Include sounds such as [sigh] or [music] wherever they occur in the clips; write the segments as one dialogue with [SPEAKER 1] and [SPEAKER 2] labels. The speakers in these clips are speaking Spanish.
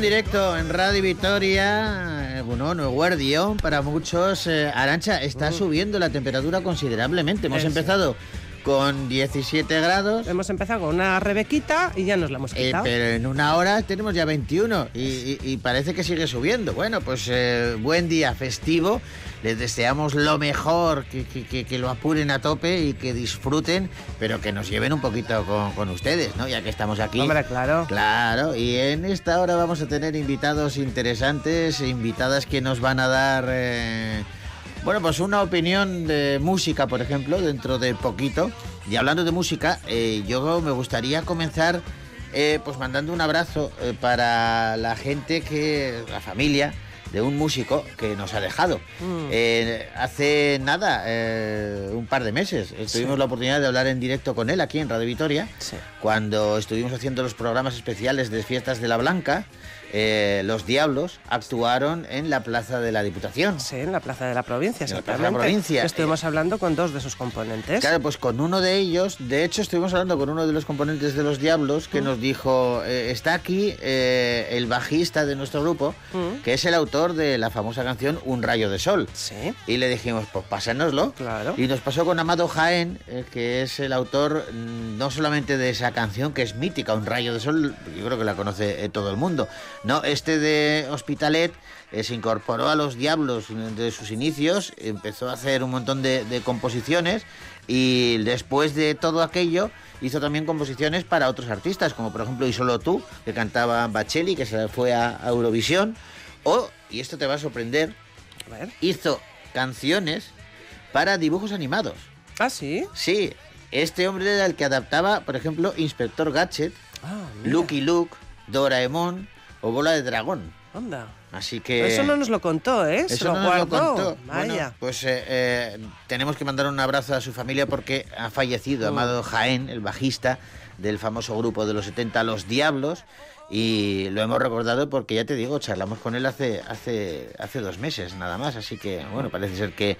[SPEAKER 1] en directo en Radio Vitoria. eh, Bueno, no guardión para muchos. Eh, Arancha, está subiendo la temperatura considerablemente. Hemos empezado con 17 grados.
[SPEAKER 2] Hemos empezado con una rebequita y ya nos la hemos
[SPEAKER 1] eh,
[SPEAKER 2] quitado.
[SPEAKER 1] pero en una hora tenemos ya 21 y, y- y parece que sigue subiendo. Bueno, pues eh, buen día festivo. Les deseamos lo mejor, que, que- que- que lo apuren a tope y que disfruten, pero que nos lleven un poquito con, con ustedes, ¿no? Ya que estamos aquí.
[SPEAKER 2] Hombre, claro.
[SPEAKER 1] Claro, y en esta hora vamos a tener invitados interesantes, invitadas que nos van a dar, eh, bueno, pues una opinión de música, por ejemplo, dentro de poquito. Y hablando de música, eh, yo me gustaría comenzar, eh, pues mandando un abrazo eh, para la gente que, la familia de un músico que nos ha dejado.
[SPEAKER 2] Mm.
[SPEAKER 1] Eh, hace nada, eh, un par de meses, tuvimos la oportunidad de hablar en directo con él aquí en Radio Vitoria
[SPEAKER 2] Sí.
[SPEAKER 1] cuando estuvimos haciendo los programas especiales de Fiestas de la Blanca, eh, los Diablos actuaron en la Plaza de la Diputación.
[SPEAKER 2] Sí, en la Plaza de la Provincia,
[SPEAKER 1] En la Plaza de la. Provincia.
[SPEAKER 2] Estuvimos hablando con dos de sus componentes.
[SPEAKER 1] Claro, pues con uno de ellos, de hecho estuvimos hablando con uno de los componentes de los Diablos que nos dijo, eh, está aquí eh, el bajista de nuestro grupo,
[SPEAKER 2] Mm.
[SPEAKER 1] que es el autor de la famosa canción Un rayo de sol.
[SPEAKER 2] Sí,
[SPEAKER 1] Y le dijimos, pues pásanoslo.
[SPEAKER 2] claro.
[SPEAKER 1] Y nos pasó con Amado Jaén, que es el autor mm, no solamente de esa canción, que es mítica, Un rayo de sol, yo creo que la conoce todo el mundo. No, este de Hospitalet eh, se incorporó a los Diablos de sus inicios, empezó a hacer un montón de, de composiciones y después de todo aquello hizo también composiciones para otros artistas, como por ejemplo Y Solo Tú, que cantaba Bacheli, que se fue a a Eurovisión, o, y esto te va a sorprender,
[SPEAKER 2] A ver.
[SPEAKER 1] hizo canciones para dibujos animados.
[SPEAKER 2] Ah, sí.
[SPEAKER 1] Sí, este hombre era el que adaptaba, por ejemplo, Inspector Gadget,
[SPEAKER 2] Ah.
[SPEAKER 1] Lucky Luke, Doraemon o Bola de Dragón.
[SPEAKER 2] Anda.
[SPEAKER 1] Así que...
[SPEAKER 2] Eso no nos lo contó, ¿eh? Se
[SPEAKER 1] Eso
[SPEAKER 2] lo
[SPEAKER 1] no nos lo contó.
[SPEAKER 2] Vaya.
[SPEAKER 1] Bueno, pues eh, eh, tenemos que mandar un abrazo a su familia porque ha fallecido
[SPEAKER 2] Mm.
[SPEAKER 1] Amado Jaén, el bajista del famoso grupo de los 70 Los Diablos. Y lo hemos recordado porque ya te digo, charlamos con él hace, hace, hace dos meses nada más. Así que, bueno, parece ser que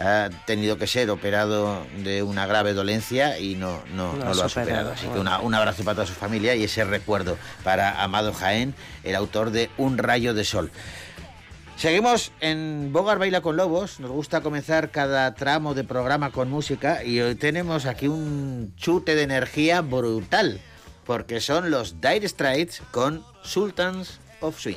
[SPEAKER 1] ha tenido que ser operado de una grave dolencia y no, no,
[SPEAKER 2] Lo
[SPEAKER 1] no
[SPEAKER 2] ha
[SPEAKER 1] lo ha
[SPEAKER 2] superado.
[SPEAKER 1] Así que una- un abrazo para toda su familia y ese recuerdo para Amado Jaén, el autor de Un rayo de sol. Seguimos en Bogar Baila con Lobos. Nos gusta comenzar cada tramo de programa con música y hoy tenemos aquí un chute de energía brutal porque son los Dire Straits con Sultans of Swing.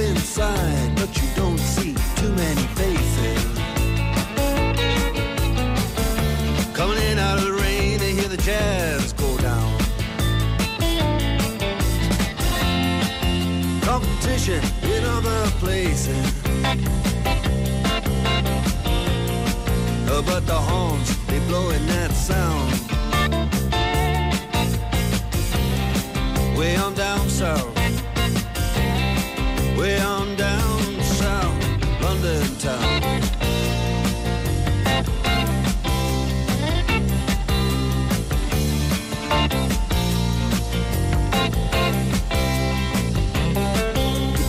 [SPEAKER 3] Inside, but you don't see too many faces. Coming in out of the rain, they hear the jazz go down. Competition in other places. But the horns, they blowing that sound. Way on down south. Way on down south, London town.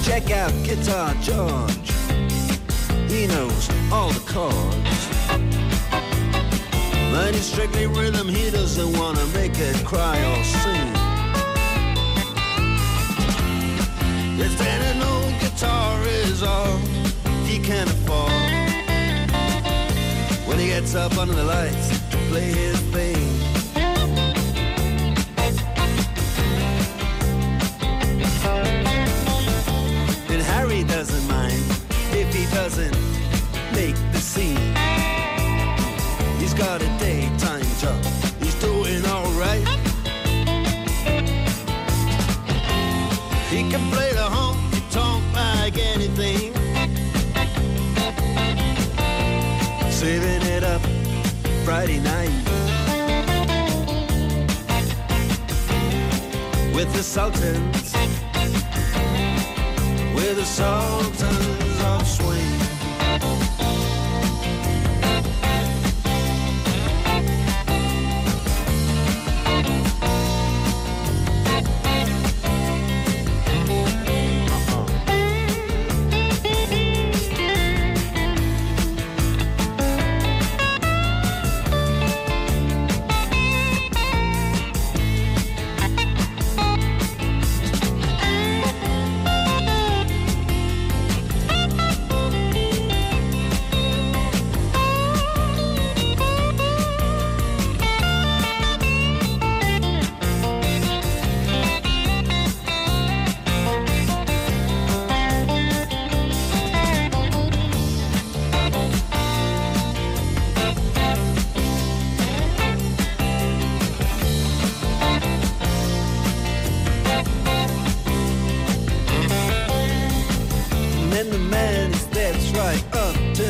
[SPEAKER 3] Check out Guitar George. He knows all the chords. But it's strictly rhythm, he doesn't wanna make it cry or sing. Can afford. When he gets up under the lights to play his thing. Saving it up Friday night with the Sultans, with the Sultans of Swing.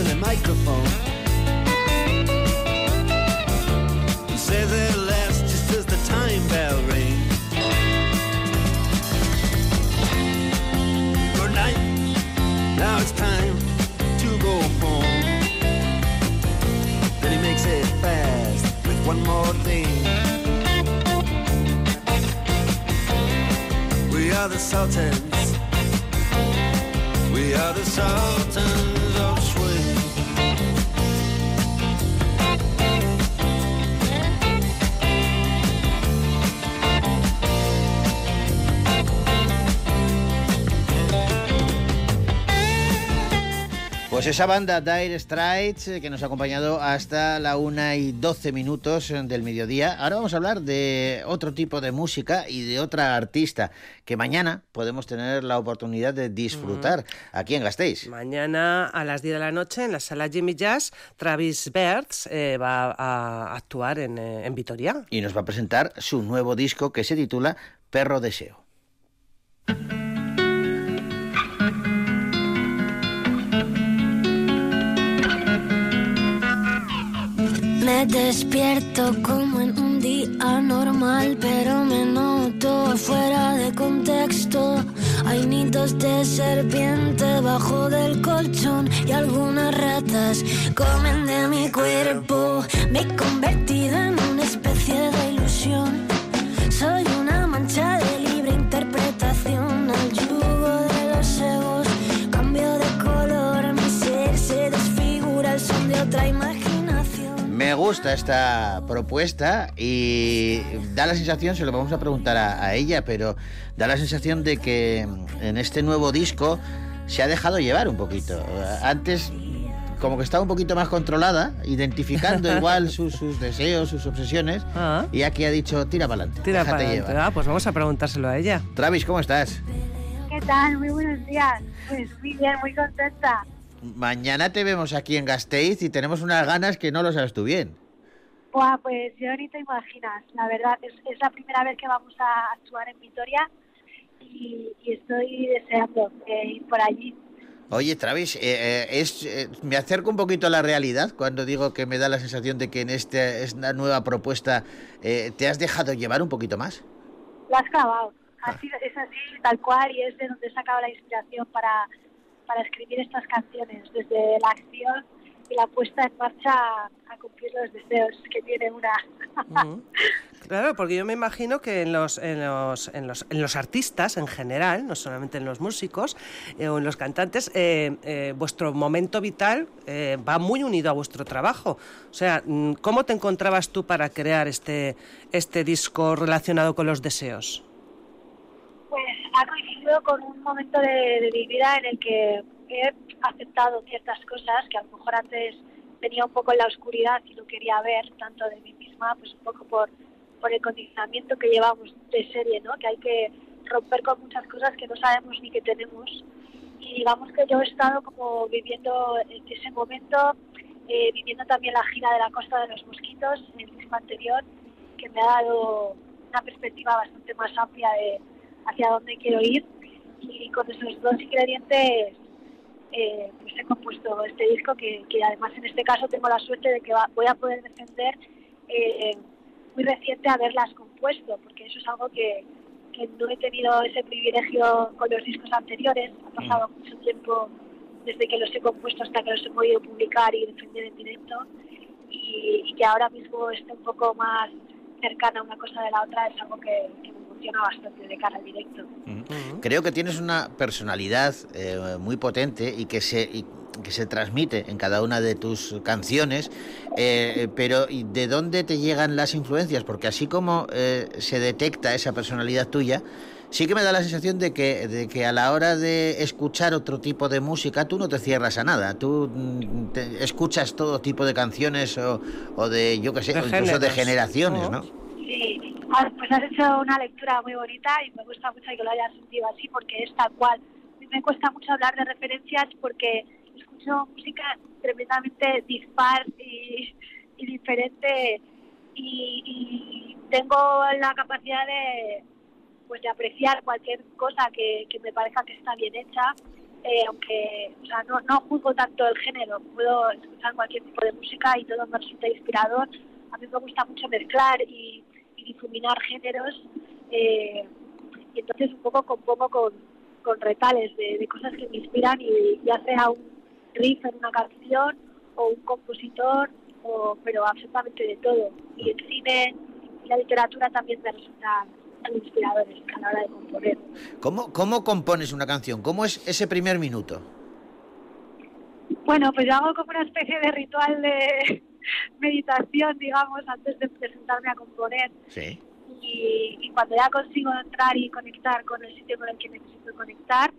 [SPEAKER 3] To the microphone. He says at last, just as the time bell rings. Good night. Now it's time to go home. Then he makes it fast with one more thing. We are the Sultans. We are the Sultans
[SPEAKER 1] esa banda Dire Straits eh, que nos ha acompañado hasta la una y 12 minutos eh, del mediodía. Ahora vamos a hablar de otro tipo de música y de otra artista que mañana podemos tener la oportunidad de disfrutar aquí en Gasteiz.
[SPEAKER 2] Mañana a las 10 de la noche en la sala Jimmy Jazz, Travis Bertz eh, va a actuar en, eh, en Vitoria.
[SPEAKER 1] Y nos va a presentar su nuevo disco que se titula Perro Deseo.
[SPEAKER 4] Me despierto como en un día normal, pero me noto fuera de contexto. Hay nidos de serpiente bajo del colchón y algunas ratas comen de mi cuerpo. Me he convertido en una especie de ilusión.
[SPEAKER 1] Gusta esta propuesta y da la sensación, se lo vamos a preguntar a, a ella, pero da la sensación de que en este nuevo disco se ha dejado llevar un poquito. Antes como que estaba un poquito más controlada, identificando [laughs] igual sus, sus deseos, sus obsesiones,
[SPEAKER 2] Ah.
[SPEAKER 1] y aquí ha dicho, tira para adelante,
[SPEAKER 2] Tira para adelante. Ah, pues vamos a preguntárselo a ella.
[SPEAKER 1] Travis, ¿cómo estás?
[SPEAKER 5] ¿Qué tal? Muy buenos días. Pues muy bien, muy contenta.
[SPEAKER 1] Mañana te vemos aquí en Gasteiz y tenemos unas ganas que no lo sabes tú bien.
[SPEAKER 5] Buah, pues yo ni te imaginas. La verdad, es, es la primera vez que vamos a actuar en Vitoria y, y estoy deseando eh, ir por allí.
[SPEAKER 1] Oye, Travis, eh, eh, es, eh, me acerco un poquito a la realidad cuando digo que me da la sensación de que en este, esta nueva propuesta eh, te has dejado llevar un poquito más.
[SPEAKER 5] Lo has clavado. Así, es así, tal cual, y es de donde he sacado la inspiración para, para escribir estas canciones, desde la acción y la puesta en marcha a, cumplir los deseos que tiene una.
[SPEAKER 2] Claro, porque yo me imagino que en los, en los, en los, en los artistas en general, no solamente en los músicos eh, o en los cantantes, eh, eh, vuestro momento vital eh, va muy unido a vuestro trabajo. O sea, mm, ¿cómo te encontrabas tú para crear este, este disco relacionado con los deseos?
[SPEAKER 5] Pues ha coincidido con un momento de, de mi vida en el que he aceptado ciertas cosas que a lo mejor antes tenía un poco en la oscuridad y no quería ver tanto de mí misma, pues un poco por, por el condicionamiento que llevamos de serie, ¿no? Que hay que romper con muchas cosas que no sabemos ni que tenemos. Y digamos que yo he estado como viviendo en ese momento, eh, viviendo también la gira de la Costa de los Mosquitos en el disco anterior, que me ha dado una perspectiva bastante más amplia de hacia dónde quiero ir. Y con esos dos ingredientes eh, pues he compuesto este disco que, que además en este caso tengo la suerte de que va- voy a poder defender eh, muy reciente haberlas compuesto, porque eso es algo que, que no he tenido ese privilegio con los discos anteriores. Ha pasado mucho tiempo desde que los he compuesto hasta que los he podido publicar y defender en directo. Y, y que ahora mismo esté un poco más cercana una cosa de la otra es algo que, que me emociona bastante de cara al directo.
[SPEAKER 1] Creo que tienes una personalidad eh, muy potente y que se y que se transmite en cada una de tus canciones, eh, pero ¿y ¿de dónde te llegan las influencias? Porque así como eh, se detecta esa personalidad tuya, sí que me da la sensación de que, de que a la hora de escuchar otro tipo de música tú no te cierras a nada, tú mm, te- escuchas todo tipo de canciones o, o de, yo qué sé,
[SPEAKER 2] De
[SPEAKER 1] o incluso de generaciones, ¿no?
[SPEAKER 5] Sí, ah, pues has hecho una lectura muy bonita y me gusta mucho que lo hayas sentido así porque es tal cual. A mí me cuesta mucho hablar de referencias porque escucho música tremendamente dispar y, diferente y, y tengo la capacidad de pues de apreciar cualquier cosa que, que me parezca que está bien hecha eh, aunque o sea, no, no juzgo tanto el género, puedo escuchar cualquier tipo de música y todo me resulta inspirador. A mí me gusta mucho mezclar y, y difuminar géneros eh, y entonces un poco compongo con, con retales de, de cosas que me inspiran y ya sea un riff en una canción o un compositor, o, pero absolutamente de todo. Y el cine y la literatura también me resultan tan inspiradores a la hora de componer.
[SPEAKER 1] ¿Cómo, ¿Cómo compones una canción? ¿Cómo es ese primer minuto?
[SPEAKER 5] Bueno, pues yo hago como una especie de ritual de meditación, digamos, antes de, de sentarme a componer.
[SPEAKER 1] Sí.
[SPEAKER 5] Y, y cuando ya consigo entrar y conectar con el sitio con el que necesito conectar,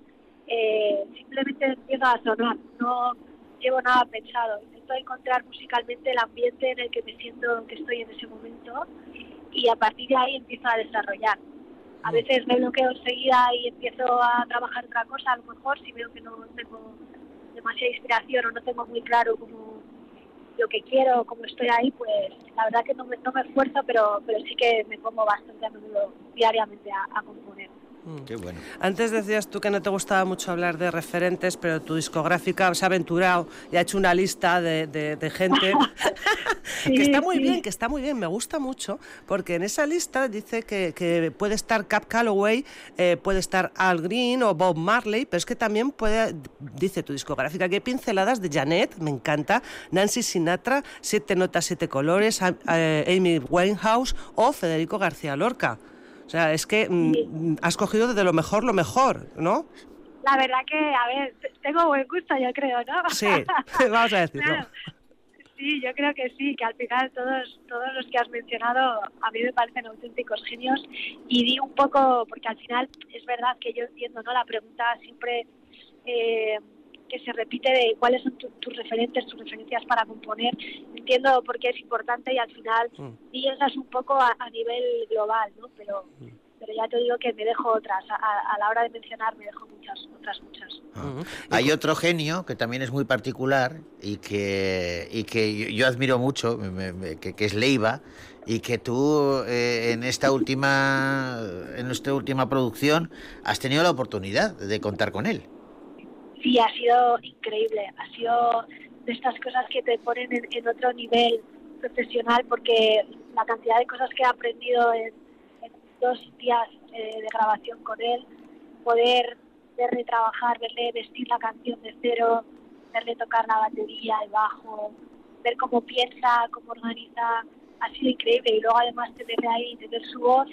[SPEAKER 5] eh, simplemente empiezo a sonar. No llevo nada pensado. Intento encontrar musicalmente el ambiente en el que me siento que estoy en ese momento y a partir de ahí empiezo a desarrollar. A veces me bloqueo enseguida y empiezo a trabajar otra cosa, a lo mejor si veo que no tengo demasiada inspiración o no tengo muy claro cómo lo que quiero, cómo estoy ahí, pues la verdad que no me, no me esfuerzo, pero, pero sí que me pongo bastante a menudo diariamente a, a componer.
[SPEAKER 1] Qué bueno.
[SPEAKER 2] Antes decías tú que no te gustaba mucho hablar de referentes, pero tu discográfica se ha aventurado y ha hecho una lista de, de- de gente [laughs] [laughs] que está muy
[SPEAKER 5] sí.
[SPEAKER 2] bien, que está muy bien, me gusta mucho, porque en esa lista dice que, que puede estar Cap Calloway, eh, puede estar Al Green o Bob Marley, pero es que también puede, dice tu discográfica, que hay pinceladas de Janet, me encanta, Nancy Sinatra, Siete Notas, Siete Colores, Amy Winehouse o Federico García Lorca. O sea, es que mm,
[SPEAKER 5] Sí.
[SPEAKER 2] mm, has cogido de lo mejor lo mejor, ¿no?
[SPEAKER 5] La verdad que, a ver, tengo buen gusto, yo creo, ¿no? [laughs]
[SPEAKER 2] Sí, [laughs] vamos a decirlo.
[SPEAKER 5] Claro. Sí, yo creo que sí, que al final todos todos los que has mencionado a mí me parecen auténticos genios y di un poco, porque al final es verdad que yo entiendo, ¿no? La pregunta siempre eh, que se repite de cuáles son tu- tus referentes, tus referencias para componer. Entiendo por qué es importante y al final
[SPEAKER 2] Mm.
[SPEAKER 5] piensas un poco a, a nivel global, ¿no? Pero pero ya te digo que me dejo otras, a, la hora de mencionar me dejo muchas, otras muchas.
[SPEAKER 2] Ujú.
[SPEAKER 1] Hay otro genio que también es muy particular y que, y que yo, yo admiro mucho, me- me- me- que, que es Leiva, y que tú eh, en esta última en esta última producción has tenido la oportunidad de contar con él.
[SPEAKER 5] Sí, ha sido increíble. Ha sido de estas cosas que te ponen en, en otro nivel profesional porque la cantidad de cosas que he aprendido en, dos días eh, de grabación con él, poder verle trabajar, verle vestir la canción de cero, verle tocar la batería, el bajo, ver cómo piensa, cómo organiza, ha sido increíble. Y luego además tenerle ahí, tener su voz,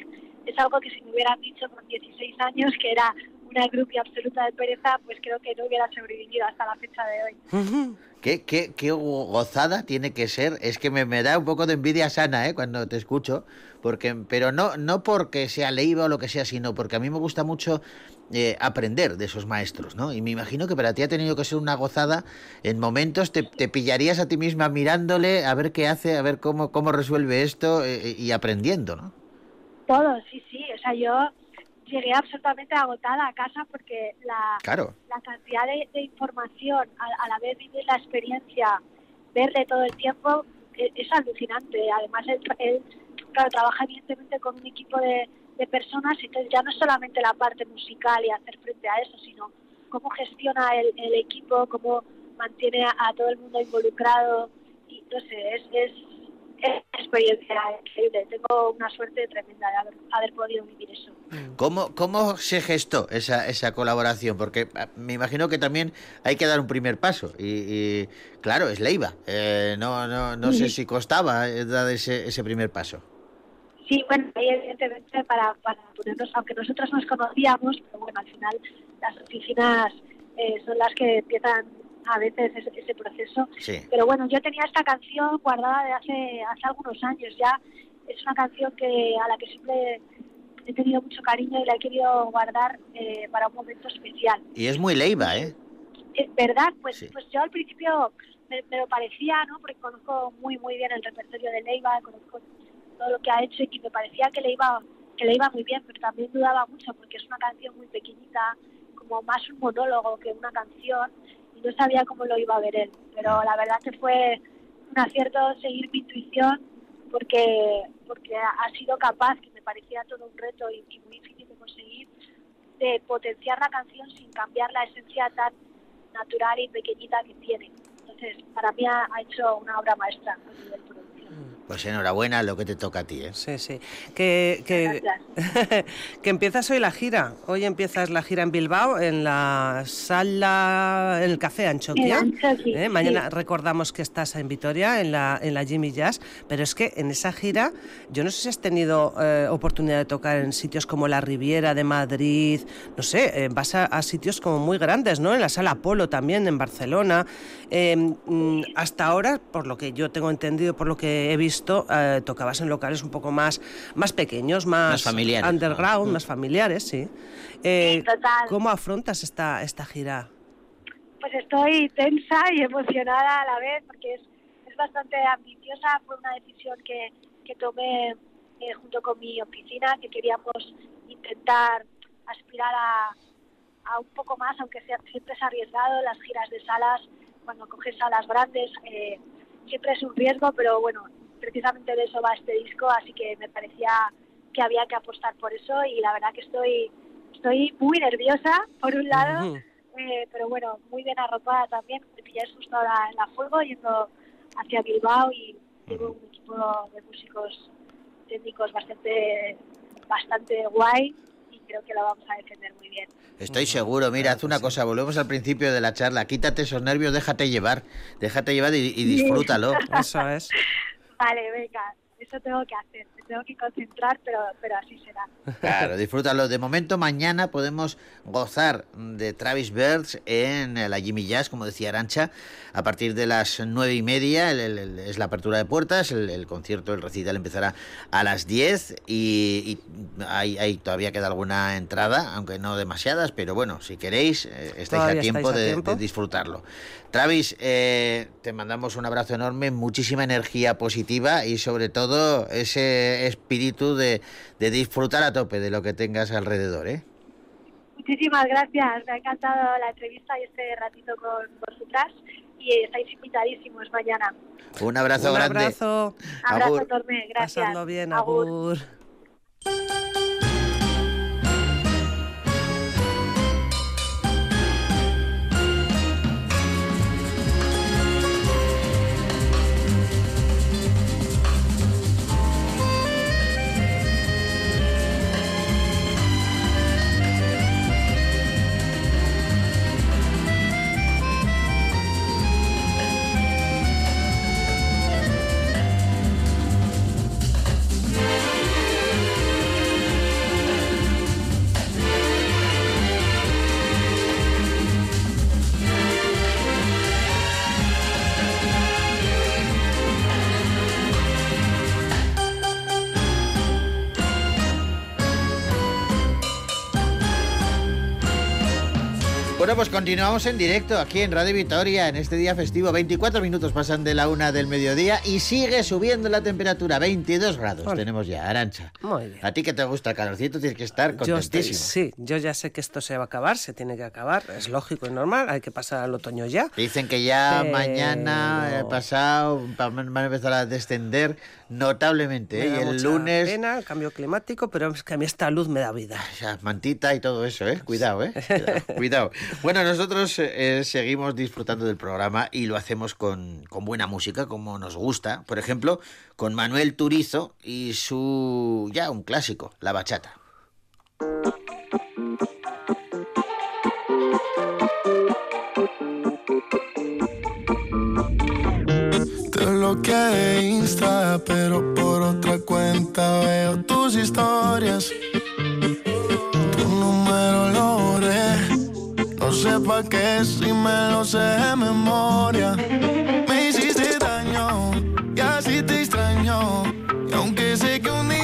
[SPEAKER 5] es algo que si me hubieran dicho con 16 años que era una grupia absoluta de pereza, pues creo que no hubiera sobrevivido hasta la fecha de hoy.
[SPEAKER 1] ¿Qué, qué, qué gozada tiene que ser? Es que me, me da un poco de envidia sana ¿eh? cuando te escucho, porque, pero no, no porque sea Leiva o lo que sea, sino porque a mí me gusta mucho eh, aprender de esos maestros, ¿no? Y me imagino que para ti ha tenido que ser una gozada. En momentos te, te pillarías a ti misma mirándole, a ver qué hace, a ver cómo, cómo resuelve esto eh, y aprendiendo, ¿no?
[SPEAKER 5] Todo, sí, sí. O sea, yo llegué absolutamente agotada a casa porque la,
[SPEAKER 1] Claro.
[SPEAKER 5] la cantidad de, de información, a, a la vez vivir la experiencia, verle todo el tiempo, e- es, alucinante. Además, él, él, claro, trabaja evidentemente con un equipo de, de personas, entonces ya no es solamente la parte musical y hacer frente a eso, sino cómo gestiona el, el equipo, cómo mantiene a, a todo el mundo involucrado y no sé, es, es, es una experiencia increíble. Tengo una suerte tremenda de haber, haber podido vivir eso.
[SPEAKER 1] ¿Cómo, ¿Cómo se gestó esa, esa colaboración? Porque ah, me imagino que también hay que dar un primer paso. Y, y, claro, es Leiva. Eh, no no, no sé si costaba eh, dar ese, ese primer paso.
[SPEAKER 5] Sí, bueno, evidentemente para, para ponernos, aunque nosotros nos conocíamos, pero bueno, al final las oficinas eh, son las que empiezan a veces ese, ese proceso.
[SPEAKER 1] Sí.
[SPEAKER 5] Pero bueno, yo tenía esta canción guardada de hace, hace algunos años ya. Es una canción que a la que siempre he tenido mucho cariño y la he querido guardar eh, para un momento especial.
[SPEAKER 1] Y es muy Leiva, ¿eh?
[SPEAKER 5] Es verdad, pues,
[SPEAKER 1] Sí.
[SPEAKER 5] pues yo al principio me, me lo parecía, ¿no? Porque conozco muy muy bien el repertorio de Leiva, conozco todo lo que ha hecho y me parecía que le iba que le iba muy bien, pero también dudaba mucho porque es una canción muy pequeñita, como más un monólogo que una canción y no sabía cómo lo iba a ver él. Pero la verdad que fue un acierto seguir mi intuición porque porque ha sido capaz, que me parecía todo un reto y, muy difícil de conseguir, de potenciar la canción sin cambiar la esencia tan natural y pequeñita que tiene. Entonces, para mí ha, ha hecho una obra maestra a nivel.
[SPEAKER 1] Pues enhorabuena lo que te toca a ti, ¿eh?
[SPEAKER 2] Sí, sí. Que, que, [laughs] que empiezas hoy la gira. Hoy empiezas la gira en Bilbao, en la sala, en el Café Anchoquia.
[SPEAKER 5] En
[SPEAKER 2] ¿eh? Mañana recordamos que estás en Vitoria, en la, en la Jimmy Jazz. Pero es que en esa gira, yo no sé si has tenido eh, oportunidad de tocar en sitios como la Riviera de Madrid, no sé, eh, vas a, a sitios como muy grandes, ¿no? En la sala Apolo también, en Barcelona. Eh, mm, hasta ahora, por lo que yo tengo entendido, por lo que he visto, eh, tocabas en locales un poco más, más pequeños, más,
[SPEAKER 1] Más familiares,
[SPEAKER 2] underground,
[SPEAKER 1] ¿no?
[SPEAKER 2] más familiares, sí. Eh,
[SPEAKER 5] Sí, total.
[SPEAKER 2] ¿Cómo afrontas esta, esta gira?
[SPEAKER 5] Pues estoy tensa y emocionada a la vez porque es, es bastante ambiciosa. Fue una decisión que, que tomé eh, junto con mi oficina, que queríamos intentar aspirar a, a un poco más, aunque sea, siempre es arriesgado. Las giras de salas, cuando coges salas grandes, eh, siempre es un riesgo, pero bueno, precisamente de eso va este disco, así que me parecía que había que apostar por eso y la verdad que estoy, estoy muy nerviosa, por un lado. Eh, pero bueno, muy bien arropada también. Me pilláis justo ahora en la fuego yendo hacia Bilbao y tengo un equipo de músicos técnicos bastante, bastante guay y creo que lo vamos a defender muy bien.
[SPEAKER 1] Estoy seguro. Mira, haz una cosa. Volvemos al principio de la charla. Quítate esos nervios, déjate llevar. Déjate llevar y, y disfrútalo.
[SPEAKER 2] Eso es. [laughs]
[SPEAKER 5] 快你未干。Eso tengo que hacer. Me tengo que concentrar, pero, pero así será. [laughs]
[SPEAKER 1] Claro, disfrútalo. De momento, mañana podemos gozar de Travis Birds en eh, la Jimmy Jazz, como decía Arancha, a partir de las nueve y media. el- el- el- es la apertura de puertas. El, el concierto, el recital empezará a las 10 y, y hay, hay- todavía queda alguna entrada, aunque no demasiadas, pero bueno, si queréis, eh, estáis a tiempo,
[SPEAKER 2] estáis a
[SPEAKER 1] de,
[SPEAKER 2] tiempo.
[SPEAKER 1] de disfrutarlo. Travis, eh, te mandamos un abrazo enorme, muchísima energía positiva y sobre todo ese espíritu de, de disfrutar a tope de lo que tengas alrededor, ¿eh?
[SPEAKER 5] Muchísimas gracias, me ha encantado la entrevista y este ratito con vosotras y estáis invitadísimos mañana.
[SPEAKER 1] Un abrazo
[SPEAKER 2] Un
[SPEAKER 1] grande.
[SPEAKER 2] abrazo.
[SPEAKER 5] Abrazo enorme, gracias.
[SPEAKER 2] Pasadlo bien,
[SPEAKER 5] Agur.
[SPEAKER 2] Agur.
[SPEAKER 1] Pues continuamos en directo aquí en Radio Vitoria en este día festivo. 24 minutos pasan de la una del mediodía y sigue subiendo la temperatura. 22 grados
[SPEAKER 2] Ole.
[SPEAKER 1] tenemos ya, Arancha.
[SPEAKER 2] Muy bien.
[SPEAKER 1] A ti que te gusta el calorcito tienes que estar
[SPEAKER 2] Yo estoy-
[SPEAKER 1] contentísimo.
[SPEAKER 2] sí, yo ya sé que esto se va a acabar, se tiene que acabar, es lógico y normal, hay que pasar al otoño ya.
[SPEAKER 1] Dicen que ya
[SPEAKER 2] Pero-
[SPEAKER 1] mañana, eh, pasado, pa- van a empezar a descender notablemente. ¿eh?
[SPEAKER 2] Me da
[SPEAKER 1] Y el lunes,
[SPEAKER 2] pena el cambio climático, pero es que a mí esta luz me da vida.
[SPEAKER 1] esa mantita y todo eso, ¿eh? Cuidado, ¿eh? [laughs] Cuidado. cuidado. Bueno, nosotros eh, seguimos disfrutando del programa y lo hacemos con, con buena música, como nos gusta. Por ejemplo, con Manuel Turizo y su ya un clásico, La Bachata.
[SPEAKER 6] Te bloqueé Insta, pero por otra cuenta veo tus historias. Sé pa' qué si me lo sé de memoria. Me hiciste daño y así te extraño. Y aunque sé que un día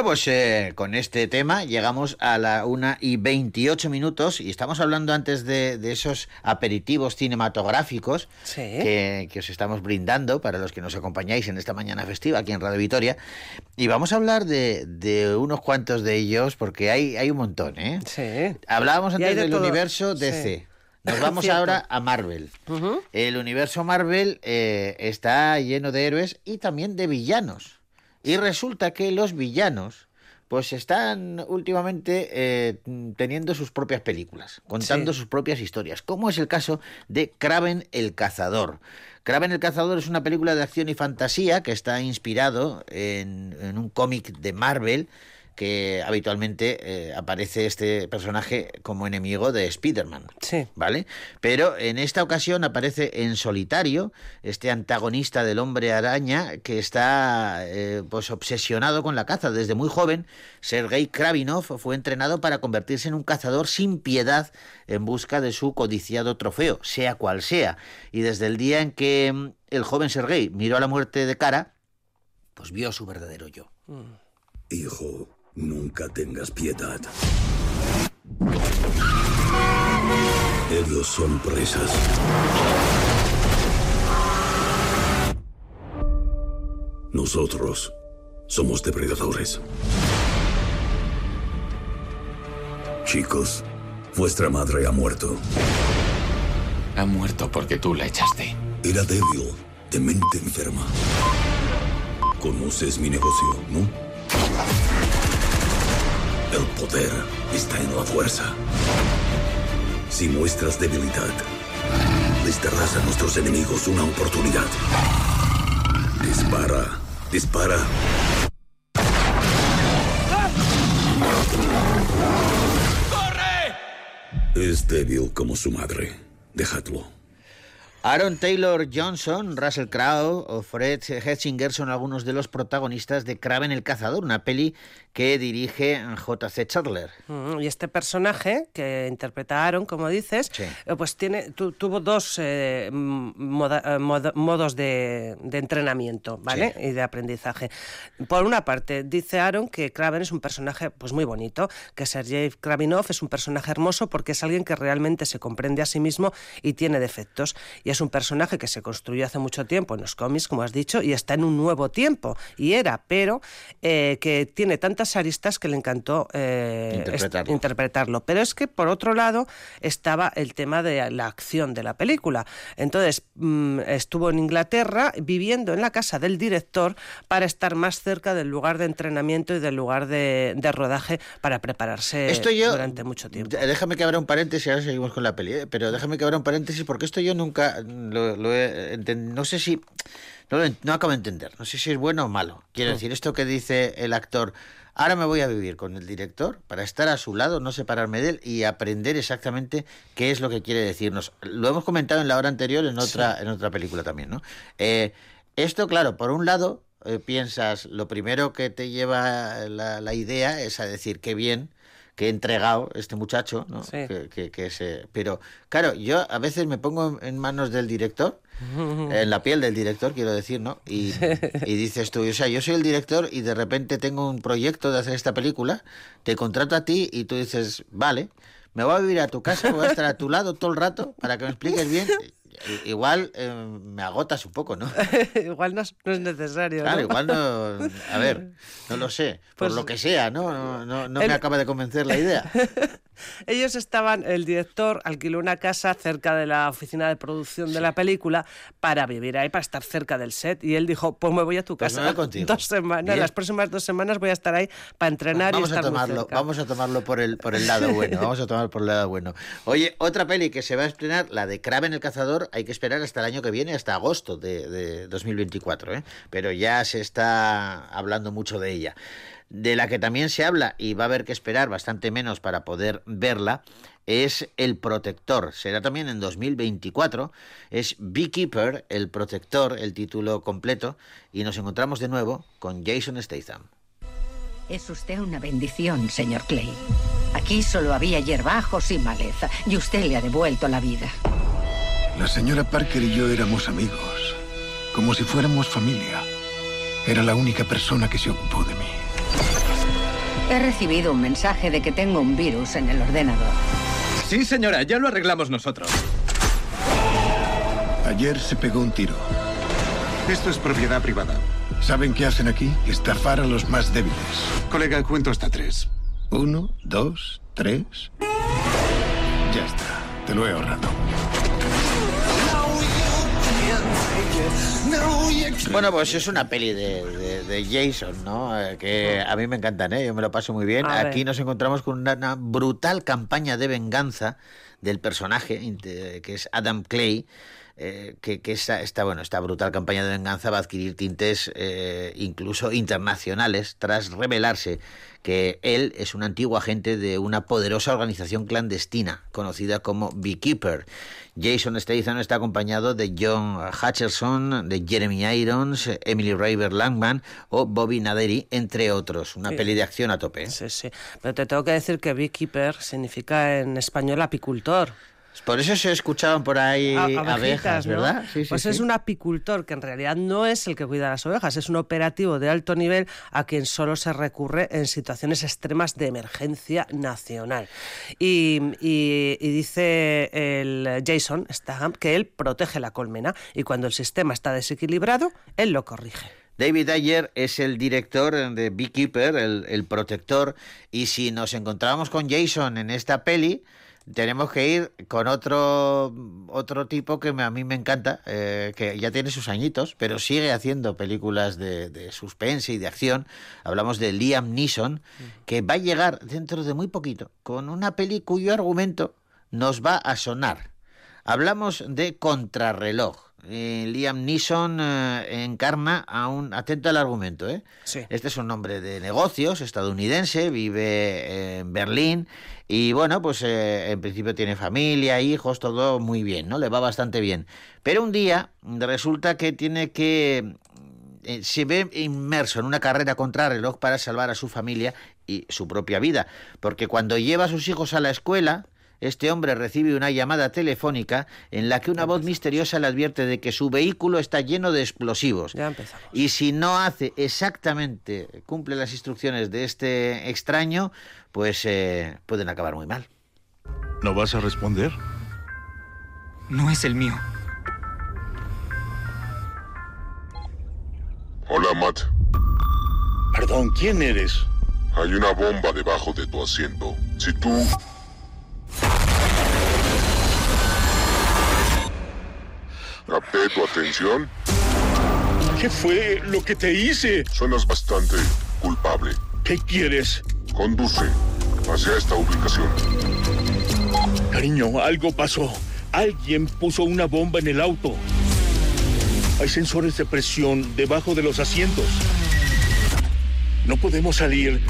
[SPEAKER 1] Bueno, pues eh, con este tema llegamos a la 1 y 28 minutos y estamos hablando antes de, de esos aperitivos cinematográficos
[SPEAKER 2] Sí.
[SPEAKER 1] que, que os estamos brindando para los que nos acompañáis en esta mañana festiva aquí en Radio Vitoria. Y vamos a hablar de, de unos cuantos de ellos porque hay, hay un montón, ¿eh?
[SPEAKER 2] Sí.
[SPEAKER 1] Hablábamos antes
[SPEAKER 2] de
[SPEAKER 1] del
[SPEAKER 2] todo.
[SPEAKER 1] universo
[SPEAKER 2] Sí.
[SPEAKER 1] DC. Nos [laughs] vamos
[SPEAKER 2] Cierto.
[SPEAKER 1] ahora a Marvel. El universo Marvel eh, está lleno de héroes y también de villanos. Y resulta que los villanos pues están últimamente eh, teniendo sus propias películas, contando
[SPEAKER 2] Sí.
[SPEAKER 1] sus propias historias, como es el caso de Kraven el Cazador. Kraven el Cazador es una película de acción y fantasía que está inspirado en, en un cómic de Marvel que habitualmente eh, aparece este personaje como enemigo de Spider-Man.
[SPEAKER 2] Sí.
[SPEAKER 1] ¿Vale? Pero en esta ocasión aparece en solitario este antagonista del hombre araña que está eh, pues obsesionado con la caza. Desde muy joven, Sergei Kravinov fue entrenado para convertirse en un cazador sin piedad en busca de su codiciado trofeo, sea cual sea. Y desde el día en que mm, el joven Sergei miró a la muerte de cara, pues vio su verdadero yo.
[SPEAKER 7] Hijo, nunca tengas piedad. Ellos son presas. Nosotros somos depredadores. Chicos, vuestra madre ha muerto.
[SPEAKER 8] Ha muerto porque tú la echaste.
[SPEAKER 7] Era débil, de mente enferma. Conoces mi negocio, ¿no? El poder está en la fuerza. Si muestras debilidad, les darás a nuestros enemigos una oportunidad. Dispara, dispara. Es débil como su madre. Dejadlo.
[SPEAKER 1] Aaron Taylor Johnson, Russell Crowe o Fred Hetzinger son algunos de los protagonistas de Kraven el Cazador, una peli que dirige J.C. Chandler.
[SPEAKER 2] Y este personaje que interpreta Aaron, como dices,
[SPEAKER 1] Sí.
[SPEAKER 2] eh, pues tiene, tu- tuvo dos eh, moda- eh, mod- modos de, de entrenamiento, ¿vale? Y de aprendizaje. Por una parte, dice Aaron que Kraven es un personaje pues muy bonito, que Sergei Kravinov es un personaje hermoso porque es alguien que realmente se comprende a sí mismo y tiene defectos. Y es un personaje que se construyó hace mucho tiempo en los cómics, como has dicho, y está en un nuevo tiempo. Y era, pero eh, que tiene tantas aristas que le encantó eh,
[SPEAKER 1] Interpretarlo.
[SPEAKER 2] Pero es que, por otro lado, estaba el tema de la acción de la película. Entonces, mm, estuvo en Inglaterra viviendo en la casa del director para estar más cerca del lugar de entrenamiento y del lugar de, de rodaje para prepararse
[SPEAKER 1] Esto yo,
[SPEAKER 2] durante mucho tiempo.
[SPEAKER 1] Déjame que abra un paréntesis, ahora seguimos con la peli, ¿eh? pero déjame que abra un paréntesis porque esto yo nunca lo, lo he no sé si no, no acabo de entender, no sé si es bueno o malo. Quiero decir, esto que dice el actor, ahora me voy a vivir con el director para estar a su lado, no separarme de él y aprender exactamente qué es lo que quiere decirnos. Lo hemos comentado en la hora anterior en otra en otra película también, ¿no? Eh, esto, claro, por un lado, eh, piensas, lo primero que te lleva la, la idea es a decir, qué bien que he entregado este muchacho, ¿no?
[SPEAKER 2] Sí.
[SPEAKER 1] Que, que- que se... Pero, claro, yo a veces me pongo en- en manos del director, [laughs] en la piel del director, quiero decir, ¿no? Y, [laughs] y dices tú, o sea, yo soy el director y de repente tengo un proyecto de hacer esta película, te contrato a ti y tú dices, vale, me voy a vivir a tu casa, voy a estar a tu lado todo el rato para que me expliques bien. Igual eh, me agotas un poco, ¿no? [laughs]
[SPEAKER 2] igual no es, no es necesario.
[SPEAKER 1] Claro,
[SPEAKER 2] ¿no?
[SPEAKER 1] igual no. A ver, no lo sé. Por
[SPEAKER 2] Pues-
[SPEAKER 1] lo que sea, ¿no? No, no, no
[SPEAKER 2] El-
[SPEAKER 1] me acaba de convencer la idea. [laughs]
[SPEAKER 2] Ellos estaban, el director alquiló una casa cerca de la oficina de producción de la película para vivir ahí, para estar cerca del set. Y él dijo, pues me voy a tu
[SPEAKER 1] Pues
[SPEAKER 2] casa. Dos semanas,
[SPEAKER 1] Bien.
[SPEAKER 2] las próximas dos semanas voy a estar ahí para entrenar
[SPEAKER 1] Vamos
[SPEAKER 2] y
[SPEAKER 1] a
[SPEAKER 2] estar muy
[SPEAKER 1] tomarlo,
[SPEAKER 2] cerca.
[SPEAKER 1] vamos a tomarlo por el, por el lado bueno. [laughs] Vamos a tomarlo por el lado bueno. Oye, otra peli que se va a estrenar, la de Kraven el cazador, hay que esperar hasta el año que viene, hasta agosto de, de 2024, ¿eh? Pero ya se está hablando mucho de ella. De la que también se habla y va a haber que esperar bastante menos para poder verla es El Protector. Será también en 2024. Es Beekeeper, El Protector, el título completo. Y nos encontramos de nuevo con Jason Statham.
[SPEAKER 9] Es usted una bendición, señor Clay. Aquí solo había hierbajos y maleza, y usted le ha devuelto la vida.
[SPEAKER 10] La señora Parker y yo éramos amigos, como si fuéramos familia. Era la única persona que se ocupó de mí.
[SPEAKER 9] He recibido un mensaje de que tengo un virus en el ordenador.
[SPEAKER 11] Sí, señora, ya lo arreglamos nosotros.
[SPEAKER 10] Ayer se pegó un tiro.
[SPEAKER 12] Esto es propiedad privada.
[SPEAKER 10] ¿Saben qué hacen aquí? Estafar a los más débiles.
[SPEAKER 12] Colega, cuento hasta tres.
[SPEAKER 10] Uno, dos, tres. Ya está. Te lo he ahorrado.
[SPEAKER 1] Bueno, pues es una peli de, de- de Jason, ¿no? Eh, que a mí me encantan, ¿eh? Yo me lo paso muy bien.
[SPEAKER 2] A ver.
[SPEAKER 1] Aquí nos encontramos con una, una brutal campaña de venganza del personaje, que es Adam Clay, eh, que, que esta, esta, bueno, esta brutal campaña de venganza va a adquirir tintes eh, incluso internacionales tras revelarse que él es un antiguo agente de una poderosa organización clandestina conocida como Beekeeper. Jason Statham está acompañado de John Hutcherson, de Jeremy Irons, Emily Raver Langman o Bobby Naderi, entre otros. Una
[SPEAKER 2] Sí.
[SPEAKER 1] peli de acción a tope. ¿eh?
[SPEAKER 2] Sí, sí. Pero te tengo que decir que beekeeper significa en español apicultor.
[SPEAKER 1] Por eso se escuchaban por ahí
[SPEAKER 2] A-
[SPEAKER 1] abejas. ¿verdad? Sí, sí,
[SPEAKER 2] pues
[SPEAKER 1] sí.
[SPEAKER 2] es un apicultor que en realidad no es el que cuida las ovejas, es un operativo de alto nivel a quien solo se recurre en situaciones extremas de emergencia nacional. Y, y- y dice el Jason Statham que él protege la colmena y cuando el sistema está desequilibrado, él lo corrige.
[SPEAKER 1] David Ayer es el director de Beekeeper, el, el protector, y si nos encontrábamos con Jason en esta peli, tenemos que ir con otro otro tipo que me- a mí me encanta, eh, que ya tiene sus añitos, pero sigue haciendo películas de, de suspense y de acción. Hablamos de Liam Neeson, que va a llegar dentro de muy poquito con una peli cuyo argumento nos va a sonar. Hablamos de Contrarreloj, eh, Liam Neeson eh, encarna a un... Atento al argumento, ¿eh?
[SPEAKER 2] Sí.
[SPEAKER 1] Este es un hombre de negocios, estadounidense, vive en Berlín y bueno, pues eh, en principio tiene familia, hijos, todo muy bien, ¿no? Le va bastante bien. Pero un día resulta que tiene que... eh, se ve inmerso en una carrera contra reloj para salvar a su familia y su propia vida. Porque cuando lleva a sus hijos a la escuela, este hombre recibe una llamada telefónica en la que una voz misteriosa le advierte de que su vehículo está lleno de explosivos.
[SPEAKER 2] Ya empezamos.
[SPEAKER 1] Y si no hace exactamente, cumple las instrucciones de este extraño, pues eh, pueden acabar muy mal.
[SPEAKER 13] ¿No vas a responder?
[SPEAKER 14] No es el mío.
[SPEAKER 15] Hola, Matt.
[SPEAKER 13] Perdón, ¿quién eres?
[SPEAKER 15] Hay una bomba debajo de tu asiento. Si tú... Capté tu atención.
[SPEAKER 13] ¿Qué fue lo que te hice?
[SPEAKER 15] Suenas bastante culpable.
[SPEAKER 13] ¿Qué quieres?
[SPEAKER 15] Conduce hacia esta ubicación.
[SPEAKER 13] Cariño, algo pasó. Alguien puso una bomba en el auto. Hay sensores de presión debajo de los asientos. No podemos salir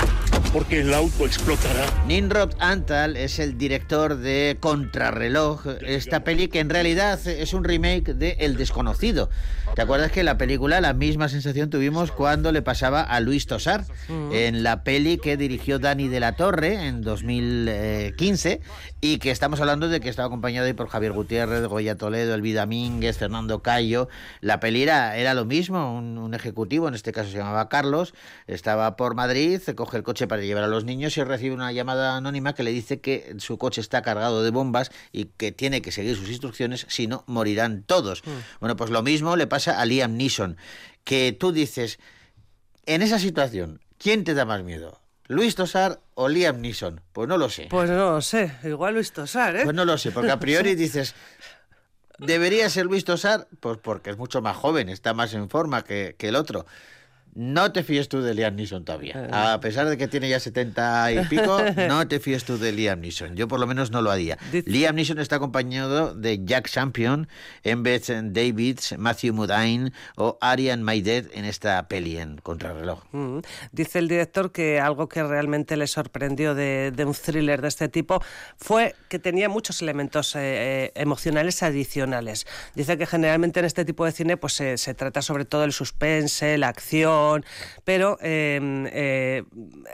[SPEAKER 13] porque el auto explotará.
[SPEAKER 1] Ninrod Antal es el director de Contrarreloj, esta peli que en realidad es un remake de El Desconocido. ¿Te acuerdas que en la película la misma sensación tuvimos cuando le pasaba a Luis Tosar en la peli que dirigió Dani de la Torre en 2015 y que estamos hablando de que estaba acompañado ahí por Javier Gutiérrez, Goya Toledo, Elvida Mínguez, Fernando Cayo. La peli era, era lo mismo, un, un ejecutivo, en este caso se llamaba Carlos, estaba por Madrid, coge el coche para llevar a los niños y recibe una llamada anónima que le dice que su coche está cargado de bombas y que tiene que seguir sus instrucciones, si no morirán todos. Bueno, pues lo mismo le pasa a Liam Neeson, que tú dices, en esa situación, ¿quién te da más miedo? ¿Luis Tosar o Liam Neeson? Pues no lo sé.
[SPEAKER 2] Pues no lo sé, igual Luis Tosar, ¿eh?
[SPEAKER 1] Pues no lo sé, porque a priori [laughs] dices, ¿debería ser Luis Tosar? Pues porque es mucho más joven, está más en forma que, que el otro. No te fíes tú de Liam Neeson todavía. A pesar de que tiene ya 70 y pico, [laughs] no te fíes tú de Liam Neeson. Yo por lo menos no lo haría. Liam Neeson está acompañado de Jack Champion, Embeth Davids, Matthew Modine o Arian Maidet en esta peli en Contrarreloj.
[SPEAKER 2] Mm. Dice el director que algo que realmente le sorprendió de, de un thriller de este tipo fue que tenía muchos elementos eh, eh, emocionales adicionales. Dice que generalmente en este tipo de cine pues se, se trata sobre todo el suspense, la acción, pero eh, eh,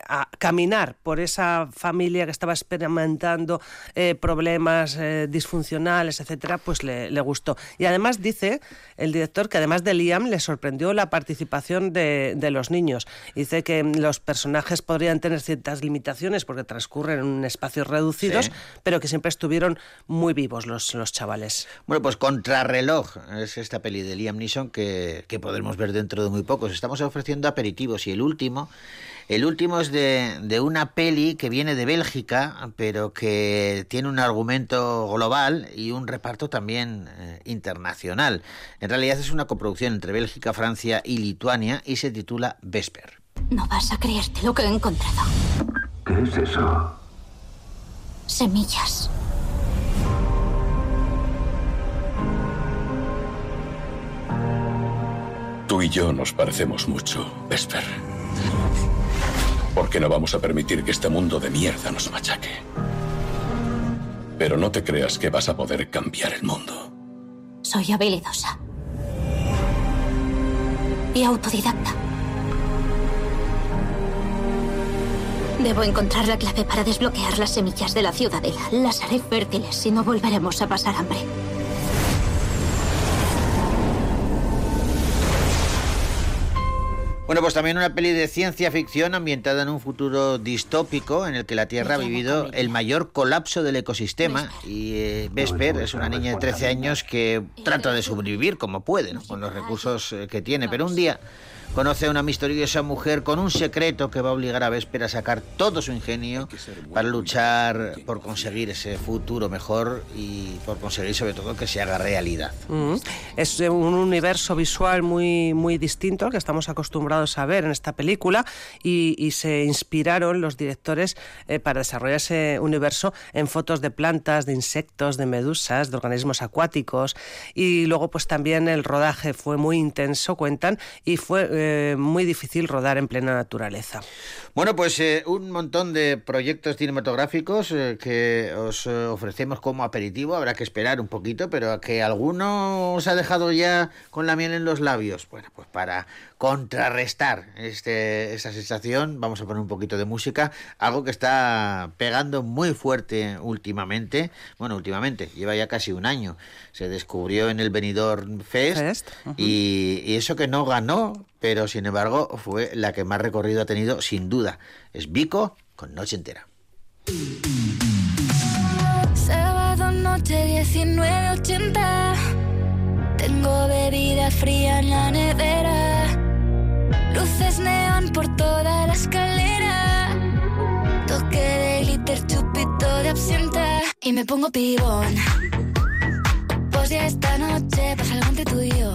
[SPEAKER 2] a caminar por esa familia que estaba experimentando eh, problemas eh, disfuncionales, etcétera, pues le, le, gustó. Y además dice el director que además de Liam le sorprendió la participación de, de los niños. Dice que los personajes podrían tener ciertas limitaciones porque transcurren en espacios reducidos,
[SPEAKER 1] Sí.
[SPEAKER 2] pero que siempre estuvieron muy vivos los, los chavales.
[SPEAKER 1] Bueno, pues Contrarreloj es esta peli de Liam Neeson que, que podremos ver dentro de muy pocos. Estamos ofreciendo aperitivos y el último, el último es de, de una peli que viene de Bélgica, pero que tiene un argumento global y un reparto también eh, internacional. En realidad es una coproducción entre Bélgica, Francia y Lituania y se titula Vesper.
[SPEAKER 16] No vas a creerte lo que he encontrado.
[SPEAKER 17] ¿Qué es eso?
[SPEAKER 16] Semillas.
[SPEAKER 7] Tú y yo nos parecemos mucho, Vesper. Porque no vamos a permitir que este mundo de mierda nos machaque. Pero no te creas que vas a poder cambiar el mundo.
[SPEAKER 16] Soy habilidosa. Y autodidacta. Debo encontrar la clave para desbloquear las semillas de la ciudadela. Las haré fértiles y no volveremos a pasar hambre.
[SPEAKER 1] Bueno, pues también una peli de ciencia ficción ambientada en un futuro distópico en el que la Tierra ha vivido el mayor colapso del ecosistema. Y eh, Vesper es una niña de 13 años que trata de sobrevivir como puede, ¿no? con los recursos eh, que tiene, pero un día conoce a una misteriosa mujer con un secreto que va a obligar a Vesper a sacar todo su ingenio para luchar por conseguir ese futuro mejor y por conseguir sobre todo que se haga realidad.
[SPEAKER 2] Mm. Es un universo visual muy, muy distinto al que estamos acostumbrados a ver en esta película y, y se inspiraron los directores eh, para desarrollar ese universo en fotos de plantas, de insectos, de medusas, de organismos acuáticos y luego pues también el rodaje fue muy intenso, cuentan, y fue eh, muy difícil rodar en plena naturaleza.
[SPEAKER 1] Bueno, pues eh, un montón de proyectos cinematográficos eh, que os eh, ofrecemos como aperitivo. Habrá que esperar un poquito, pero a que alguno os ha dejado ya con la miel en los labios. Bueno, pues para contrarrestar este, esa sensación, vamos a poner un poquito de música. Algo que está pegando muy fuerte últimamente. Bueno, últimamente, lleva ya casi un año. Se descubrió en el Benidorm Fest,
[SPEAKER 2] Fest, ujú.
[SPEAKER 1] y, y eso que no ganó, pero sin embargo fue la que más recorrido ha tenido sin duda. Es Vico con Noche Entera.
[SPEAKER 4] Sábado noche 19.80 Tengo bebida fría en la nevera. Luces neón por toda la escalera. Toque de glitter, chupito de absenta. Y me pongo pibón. Pues ya esta noche pasa algo entre tú y yo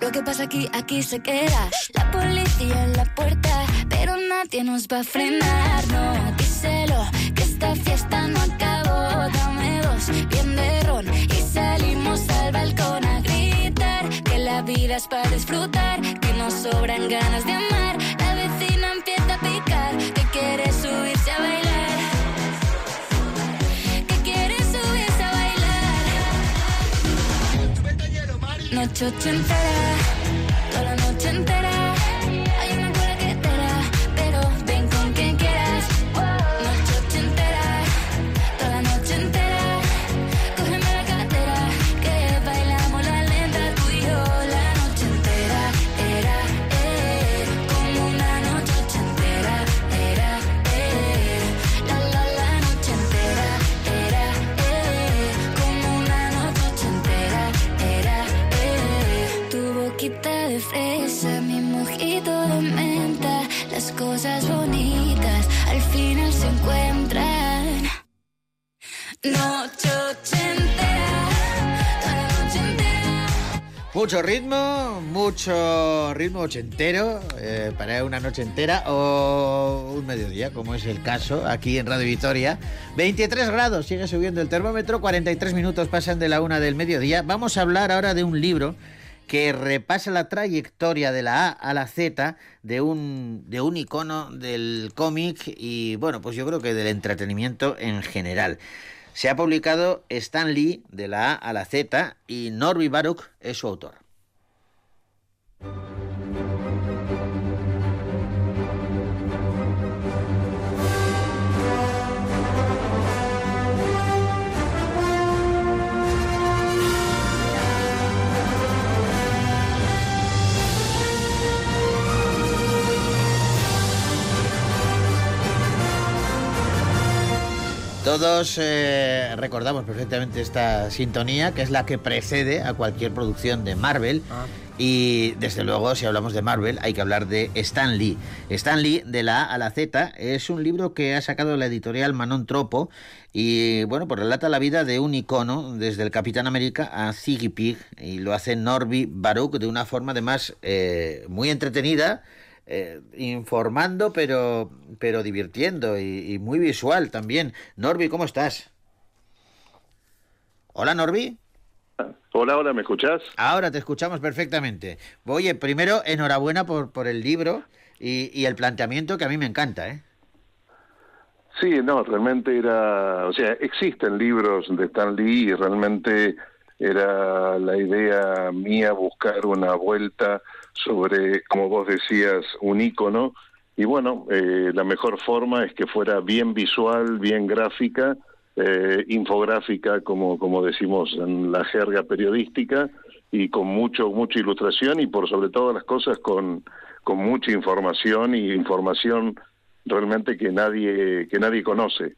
[SPEAKER 4] Lo que pasa aquí, aquí se queda. La policía en la puerta Pero nadie nos va a frenar. No, díselo Que esta fiesta no acabó. Dame dos, bien de ron Y salimos al balcón a gritar Que la vida es para disfrutar Que nos sobran ganas de amar Noche ochentera, bonitas al final se encuentran. Noche ochentera, noche entera.
[SPEAKER 1] Mucho ritmo, mucho ritmo ochentero eh, para una noche entera o un mediodía, como es el caso aquí en Radio Vitoria. 23 grados, sigue subiendo el termómetro, 43 minutos pasan de la una del mediodía. Vamos a hablar ahora de un libro que repasa la trayectoria de la A a la Z de un, de un icono del cómic y, bueno, pues yo creo que del entretenimiento en general. Se ha publicado Stan Lee de la A a la Z y Norby Baruch es su autor. Todos eh, recordamos perfectamente esta sintonía, que es la que precede a cualquier producción de Marvel. Y desde luego, si hablamos de Marvel, hay que hablar de Stan Lee. Stan Lee, de la A a la Z, es un libro que ha sacado la editorial Manon Tropo y, bueno, pues relata la vida de un icono, desde el Capitán América a Ziggy Pig, y lo hace Norby Baruch de una forma, además, eh, muy entretenida. Eh, informando pero pero divirtiendo y, y muy visual también. Norby, ¿cómo estás? Hola Norby.
[SPEAKER 18] Hola, hola, ¿me escuchás?
[SPEAKER 1] Ahora te escuchamos perfectamente. Oye, primero, enhorabuena por, por el libro y, y el planteamiento que a mí me encanta, ¿eh?
[SPEAKER 18] Sí, no, realmente era, o sea, existen libros de Stan Lee y realmente era la idea mía buscar una vuelta sobre, como vos decías, un ícono y bueno, eh, la mejor forma es que fuera bien visual, bien gráfica, eh, infográfica, como, como decimos en la jerga periodística, y con mucho, mucha ilustración y por sobre todas las cosas con, con mucha información y información realmente que nadie, que nadie conoce.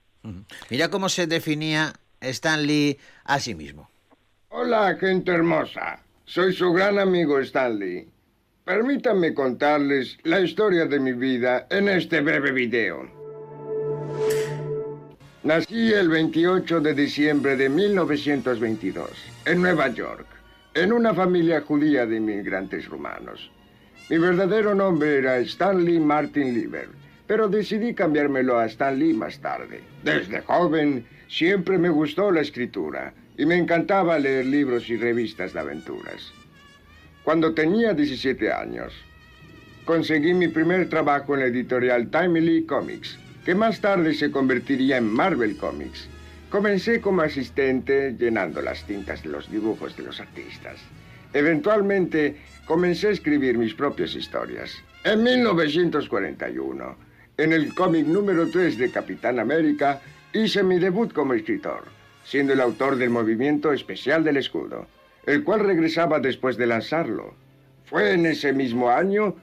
[SPEAKER 1] Mira cómo se definía Stan Lee a sí mismo.
[SPEAKER 19] Hola, gente hermosa. Soy su gran amigo Stanley. Permítanme contarles la historia de mi vida en este breve video. Nací el 28 de diciembre de 1922, en Nueva York, en una familia judía de inmigrantes rumanos. Mi verdadero nombre era Stanley Martin Lieber, pero decidí cambiármelo a Stanley más tarde. Desde joven siempre me gustó la escritura y me encantaba leer libros y revistas de aventuras. Cuando tenía 17 años, conseguí mi primer trabajo en la editorial Timely Comics, que más tarde se convertiría en Marvel Comics. Comencé como asistente llenando las tintas de los dibujos de los artistas. Eventualmente comencé a escribir mis propias historias. En 1941, en el cómic número 3 de Capitán América, hice mi debut como escritor, siendo el autor del movimiento especial del escudo, el cual regresaba después de lanzarlo. Fue en ese mismo año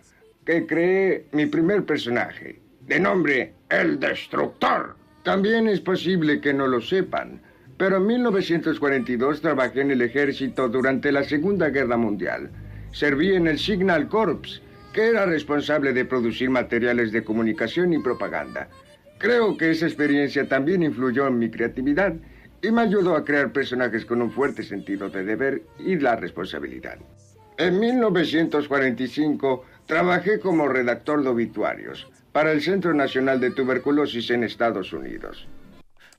[SPEAKER 19] que creé mi primer personaje, de nombre El Destructor. También es posible que no lo sepan, pero en 1942 trabajé en el ejército durante la Segunda Guerra Mundial. Serví en el Signal Corps, que era responsable de producir materiales de comunicación y propaganda. Creo que esa experiencia también influyó en mi creatividad y me ayudó a crear personajes con un fuerte sentido de deber y la responsabilidad. En 1945 trabajé como redactor de obituarios para el Centro Nacional de Tuberculosis en Estados Unidos.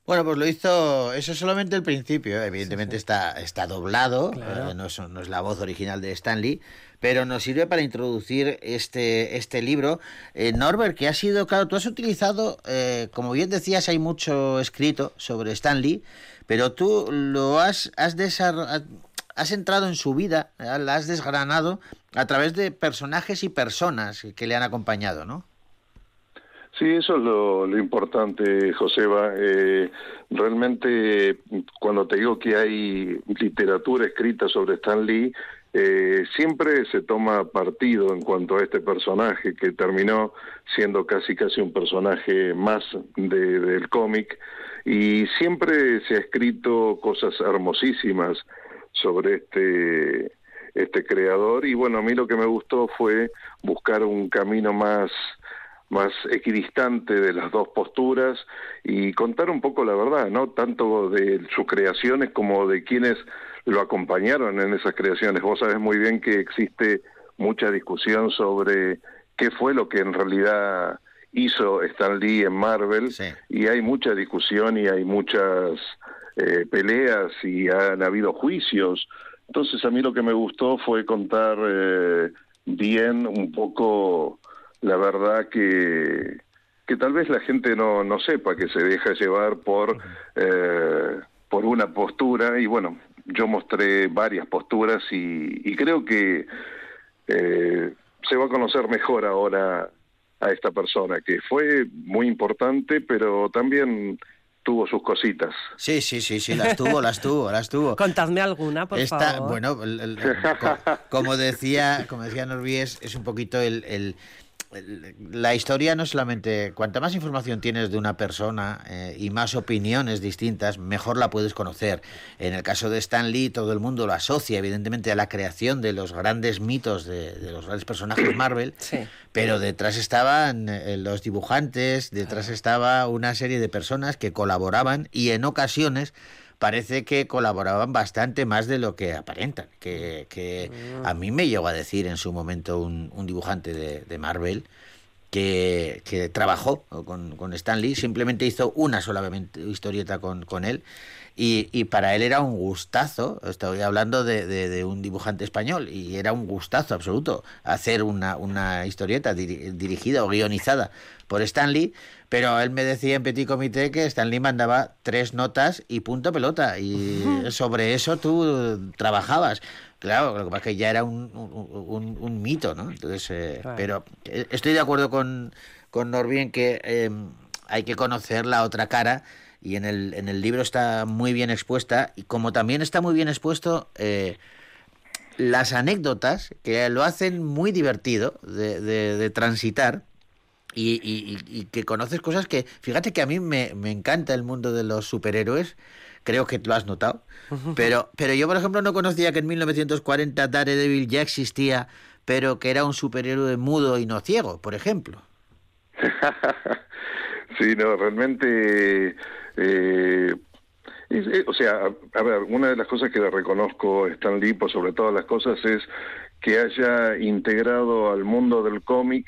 [SPEAKER 1] Bueno, pues lo hizo, eso es solamente el principio, evidentemente Está, está doblado,
[SPEAKER 2] Claro.
[SPEAKER 1] eh, no, es, no es la voz original de Stanley, pero nos sirve para introducir este, este libro. Eh, Norbert, que ha sido, claro, tú has utilizado, eh, como bien decías, hay mucho escrito sobre Stanley, pero tú lo has, has, desar- has entrado en su vida, eh, la has desgranado a través de personajes y personas que le han acompañado, ¿no?
[SPEAKER 18] Sí, eso es lo, lo importante, Joseba. Eh, realmente, cuando te digo que hay literatura escrita sobre Stan Lee, eh, siempre se toma partido en cuanto a este personaje que terminó siendo casi casi un personaje más de- del cómic y siempre se ha escrito cosas hermosísimas sobre este este creador y bueno a mí lo que me gustó fue buscar un camino más más equidistante de las dos posturas y contar un poco la verdad, ¿no? Tanto de sus creaciones como de quienes lo acompañaron en esas creaciones. Vos sabés muy bien que existe mucha discusión sobre qué fue lo que en realidad hizo Stan Lee en Marvel y hay mucha discusión y hay muchas eh, peleas y han habido juicios. Entonces a mí lo que me gustó fue contar eh, bien un poco la verdad que que tal vez la gente no, no sepa que se deja llevar por eh, por una postura. Y bueno yo mostré varias posturas y, y creo que eh, se va a conocer mejor ahora a esta persona que fue muy importante pero también tuvo sus cositas
[SPEAKER 1] Sí, sí, sí, sí, las tuvo, las tuvo, las tuvo.
[SPEAKER 2] Contadme alguna, por
[SPEAKER 1] Esta,
[SPEAKER 2] favor.
[SPEAKER 1] bueno, el- el- co- como decía, como decía Norby, es, es un poquito el, el- la historia no solamente, cuanta más información tienes de una persona eh, y más opiniones distintas, mejor la puedes conocer. En el caso de Stan Lee, todo el mundo lo asocia evidentemente a la creación de los grandes mitos de, de los grandes personajes Marvel, [clears throat] pero detrás estaban eh, los dibujantes, detrás estaba una serie de personas que colaboraban y en ocasiones parece que colaboraban bastante más de lo que aparentan. Que, que a mí me llegó a decir en su momento un, un dibujante de, de Marvel que, que trabajó con, con Stan Lee, simplemente hizo una solamente historieta con, con él. Y, y para él era un gustazo, estoy hablando de, de- de un dibujante español, y era un gustazo absoluto hacer una, una historieta diri- dirigida o guionizada por Stan Lee, pero él me decía en Petit Comité que Stan Lee mandaba tres notas y punto pelota, y sobre eso tú trabajabas. Claro, lo que pasa es que ya era un, un, mito, ¿no? Entonces, eh,
[SPEAKER 2] Claro.
[SPEAKER 1] pero eh, estoy de acuerdo con, con Norby en que eh, hay que conocer la otra cara y en el, en el libro está muy bien expuesta y como también está muy bien expuesto eh, las anécdotas que lo hacen muy divertido de, de- de transitar y, y- y- y que conoces cosas que, fíjate que a mí me, me encanta el mundo de los superhéroes, creo que lo has notado, pero, pero yo por ejemplo no conocía que en 1940 Daredevil ya existía, pero que era un superhéroe mudo y no ciego, por ejemplo. [laughs]
[SPEAKER 18] Sí, no, realmente, eh, es- eh, o sea, a, a ver, una de las cosas que le reconozco a Stan Lee, por sobre todas las cosas, es que haya integrado al mundo del cómic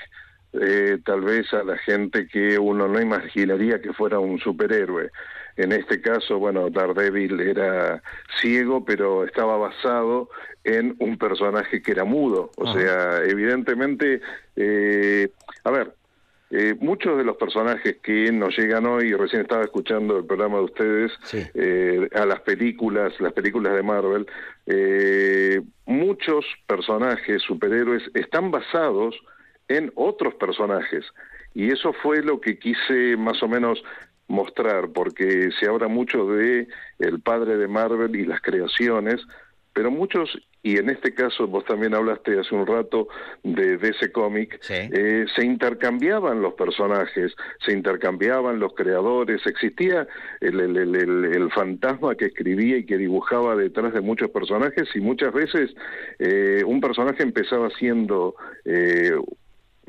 [SPEAKER 18] eh, tal vez a la gente que uno no imaginaría que fuera un superhéroe. En este caso, bueno, Daredevil era ciego, pero estaba basado en un personaje que era mudo. O
[SPEAKER 20] Ajá.
[SPEAKER 18] sea, evidentemente, eh, a ver, eh, muchos de los personajes que nos llegan hoy, recién estaba escuchando el programa de ustedes, eh, a las películas, las películas de Marvel, eh, muchos personajes, superhéroes, están basados en otros personajes. Y eso fue lo que quise más o menos mostrar, porque se habla mucho de el padre de Marvel y las creaciones, pero muchos, y en este caso vos también hablaste hace un rato de, de ese cómic, eh, se intercambiaban los personajes, se intercambiaban los creadores, existía el, el, el, el- el fantasma que escribía y que dibujaba detrás de muchos personajes y muchas veces eh, un personaje empezaba siendo... Eh,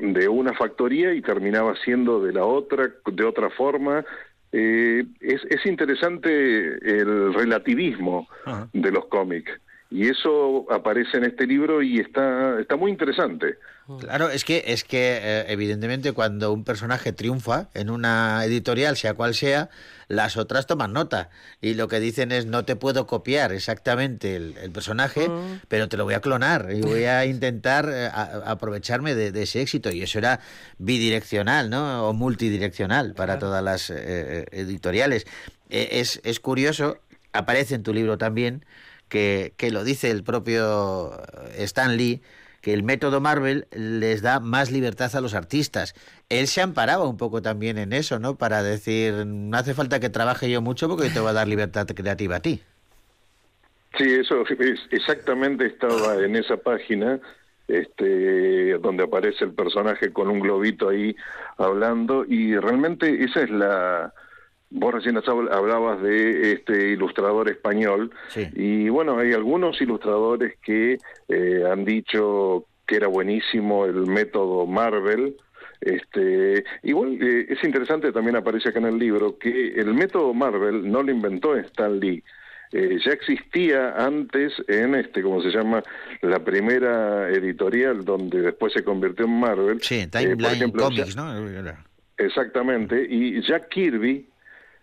[SPEAKER 18] de una factoría y terminaba siendo de la otra, de otra forma. Eh, es, es interesante el relativismo de los cómics y eso aparece en este libro y está, está muy interesante.
[SPEAKER 1] Claro, es que, es que eh, evidentemente cuando un personaje triunfa en una editorial, sea cual sea, las otras toman nota. Y lo que dicen es no te puedo copiar exactamente el, el personaje, pero te lo voy a clonar y voy a intentar eh, a- aprovecharme de, de ese éxito. Y eso era bidireccional, ¿no? O multidireccional para todas las eh, editoriales. Eh, es, es curioso, aparece en tu libro también, que, lo dice el propio Stan Lee, que el método Marvel les da más libertad a los artistas. Él se amparaba un poco también en eso, ¿no? Para decir, no hace falta que trabaje yo mucho porque te voy a dar libertad creativa a ti.
[SPEAKER 18] Sí, eso es, exactamente estaba en esa página, este, donde aparece el personaje con un globito ahí hablando, y realmente esa es la. Vos recién hab- hablabas de este ilustrador español, y bueno, hay algunos ilustradores que eh, han dicho que era buenísimo el método Marvel. Este, igual eh, es interesante, también aparece acá en el libro, que el método Marvel no lo inventó Stan Lee. Eh, ya existía antes en este, como se llama, la primera editorial donde después se convirtió en Marvel.
[SPEAKER 1] Sí, Timeline Comics,
[SPEAKER 18] ya-
[SPEAKER 1] ¿no?
[SPEAKER 18] Exactamente, y Jack Kirby,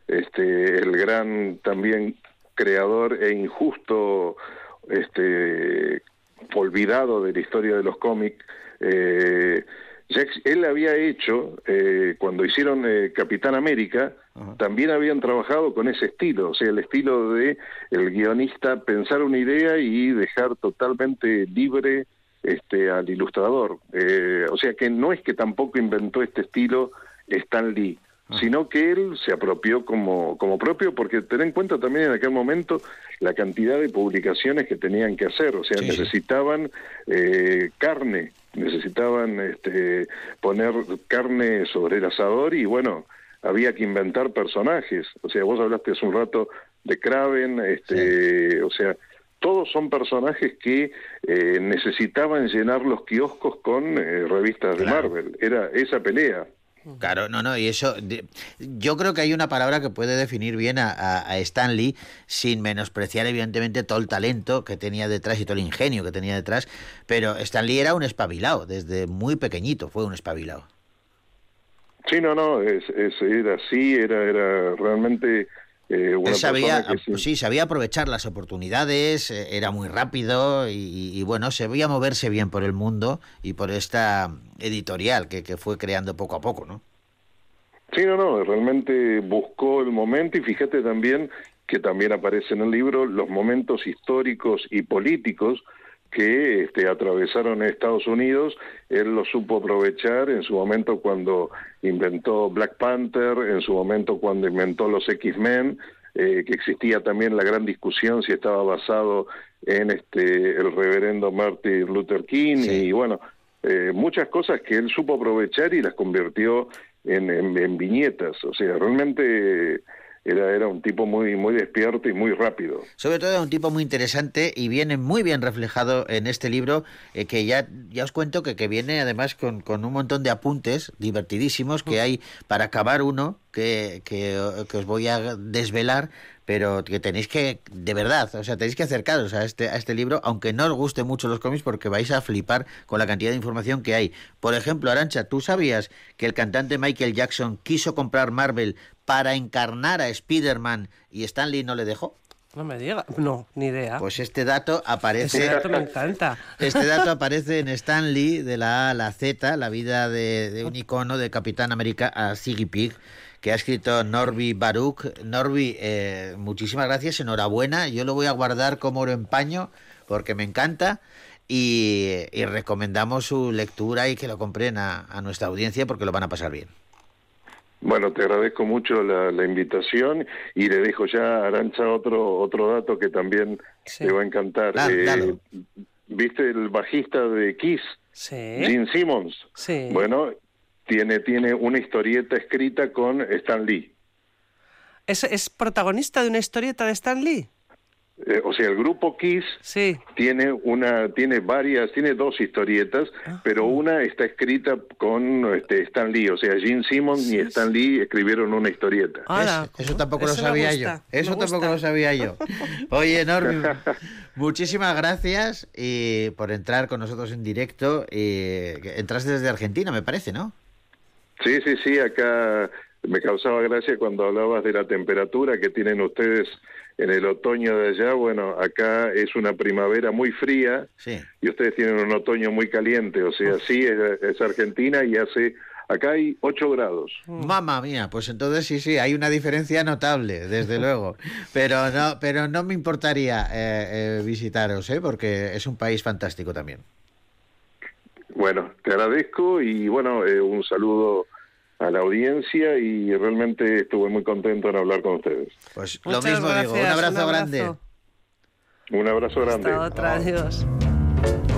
[SPEAKER 18] este, el gran también creador e injusto, este, olvidado de la historia de los cómics, eh, Jack- él había hecho, eh, cuando hicieron eh, Capitán América, también habían trabajado con ese estilo, o sea, el estilo de el guionista pensar una idea y dejar totalmente libre este al ilustrador. Eh, o sea que no es que tampoco inventó este estilo Stan Lee, sino que él se apropió como, como propio, porque ten en cuenta también en aquel momento la cantidad de publicaciones que tenían que hacer, o sea,
[SPEAKER 1] Sí, sí.
[SPEAKER 18] necesitaban eh, carne, necesitaban este, poner carne sobre el asador y bueno, había que inventar personajes, o sea, vos hablaste hace un rato de Kraven, este, o sea, todos son personajes que eh, necesitaban llenar los kioscos con eh, revistas de Marvel, era esa pelea.
[SPEAKER 1] Claro, no, no, y eso, yo creo que hay una palabra que puede definir bien a, a- a Stan Lee sin menospreciar evidentemente todo el talento que tenía detrás y todo el ingenio que tenía detrás, pero Stan Lee era un espabilado, desde muy pequeñito fue un espabilado.
[SPEAKER 18] Sí, no, no, es, es- era así, era, era realmente eh, una
[SPEAKER 1] sabía,
[SPEAKER 18] persona que sí-
[SPEAKER 1] sí, sabía aprovechar las oportunidades, eh, era muy rápido y, y, bueno, sabía moverse bien por el mundo y por esta editorial que, que fue creando poco a poco, ¿no?
[SPEAKER 18] Sí, no, no, realmente buscó el momento y fíjate también que también aparece en el libro los momentos históricos y políticos que este, atravesaron Estados Unidos. Él lo supo aprovechar en su momento cuando inventó Black Panther, en su momento cuando inventó los X-Men, eh, que existía también la gran discusión si estaba basado en este el reverendo Martin Luther King y bueno, eh, muchas cosas que él supo aprovechar y las convirtió en, en- en viñetas. O sea, realmente era, era un tipo muy, muy despierto y muy rápido.
[SPEAKER 1] Sobre todo era un tipo muy interesante y viene muy bien reflejado en este libro, eh, que ya, ya os cuento que, que viene además con, con un montón de apuntes divertidísimos que hay para acabar uno, que, que, que os voy a desvelar, pero que tenéis que, de verdad, o sea, tenéis que acercaros a este, a este libro, aunque no os guste mucho los cómics, porque vais a flipar con la cantidad de información que hay. Por ejemplo, Arancha, ¿tú sabías que el cantante Michael Jackson quiso comprar Marvel para encarnar a Spider-Man y Stanley no le dejó?
[SPEAKER 2] No me diga. No, ni idea.
[SPEAKER 1] Pues este dato aparece.
[SPEAKER 2] Ese dato me encanta.
[SPEAKER 1] Este [laughs] dato aparece en Stan Lee, de la A a la Z, la vida de, de un icono de Capitán América a Siggy Pig, que ha escrito Norby Baruch. Norby, eh, muchísimas gracias, enhorabuena. Yo lo voy a guardar como oro en paño porque me encanta. Y, y recomendamos su lectura y que lo compren a, a nuestra audiencia porque lo van a pasar bien.
[SPEAKER 18] Bueno, te agradezco mucho la, la invitación y le dejo ya a Arancha otro, otro dato que también le va a encantar.
[SPEAKER 1] Da-
[SPEAKER 18] Eh. ¿Viste el bajista de Kiss?
[SPEAKER 2] Sí.
[SPEAKER 18] Gene Simmons.
[SPEAKER 2] Sí.
[SPEAKER 18] Bueno, tiene, tiene una historieta escrita con Stan Lee.
[SPEAKER 2] ¿Es, es protagonista de una historieta de Stan Lee?
[SPEAKER 18] Eh, o sea, el grupo Kiss tiene una, tiene varias, tiene dos historietas, pero una está escrita con este, Stan Lee, o sea, Gene Simmons y Stan Lee escribieron una historieta.
[SPEAKER 1] Eso- eso tampoco lo
[SPEAKER 2] Eso
[SPEAKER 1] sabía
[SPEAKER 2] gusta,
[SPEAKER 1] yo. Eso
[SPEAKER 2] me
[SPEAKER 1] tampoco
[SPEAKER 2] gusta.
[SPEAKER 1] lo sabía yo. [laughs] Oye, Norby, [laughs] muchísimas gracias y por entrar con nosotros en directo. Y que entraste desde Argentina, me parece, ¿no?
[SPEAKER 18] Sí, sí, sí, acá me causaba gracia cuando hablabas de la temperatura que tienen ustedes en el otoño de allá. Bueno, acá es una primavera muy fría
[SPEAKER 1] Sí.
[SPEAKER 18] y ustedes tienen un otoño muy caliente, o sea, sí, es, es Argentina y hace, acá hay 8 grados.
[SPEAKER 1] Mamma mía, pues entonces sí, sí, hay una diferencia notable, desde [laughs] luego. Pero no, pero no me importaría eh, eh, visitaros, ¿eh? porque es un país fantástico también.
[SPEAKER 18] Bueno, te agradezco y bueno, eh, un saludo a la audiencia y realmente estuve muy contento en hablar con ustedes.
[SPEAKER 1] Pues
[SPEAKER 2] Muchas
[SPEAKER 1] lo mismo digo, un
[SPEAKER 2] gracias,
[SPEAKER 1] abrazo,
[SPEAKER 2] un abrazo.
[SPEAKER 1] grande.
[SPEAKER 18] Un abrazo grande.
[SPEAKER 2] Hasta otra, adiós.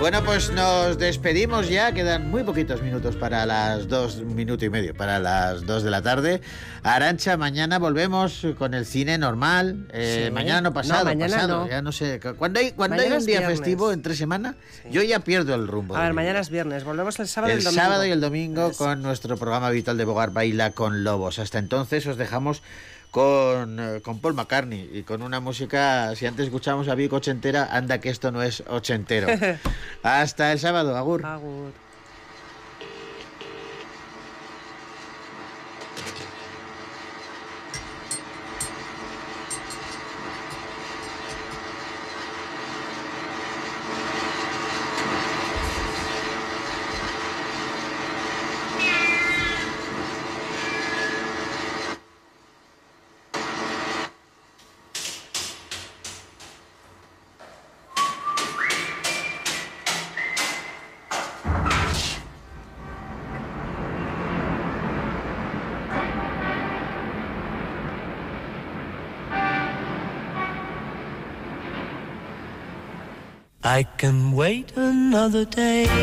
[SPEAKER 1] Bueno, pues nos despedimos ya, quedan muy poquitos minutos para las dos, minuto y medio, para las dos de la tarde. Arancha, mañana volvemos con el cine normal, eh,
[SPEAKER 2] Sí.
[SPEAKER 1] mañana no pasado,
[SPEAKER 2] No, mañana
[SPEAKER 1] pasado,
[SPEAKER 2] no.
[SPEAKER 1] ya no sé. Cuando hay, cuando hay un día
[SPEAKER 2] viernes.
[SPEAKER 1] festivo entre semana, yo ya pierdo el rumbo.
[SPEAKER 2] A ver, mañana es viernes. Volvemos el sábado y
[SPEAKER 1] el
[SPEAKER 2] el domingo.
[SPEAKER 1] sábado y el domingo con nuestro programa habitual de Bogar Baila con Lobos. Hasta entonces os dejamos con, eh, con Paul McCartney y con una música, si antes escuchamos a Vic ochentera, anda que esto no es ochentero. [laughs] Hasta el sábado, Agur.
[SPEAKER 2] Agur.
[SPEAKER 21] Day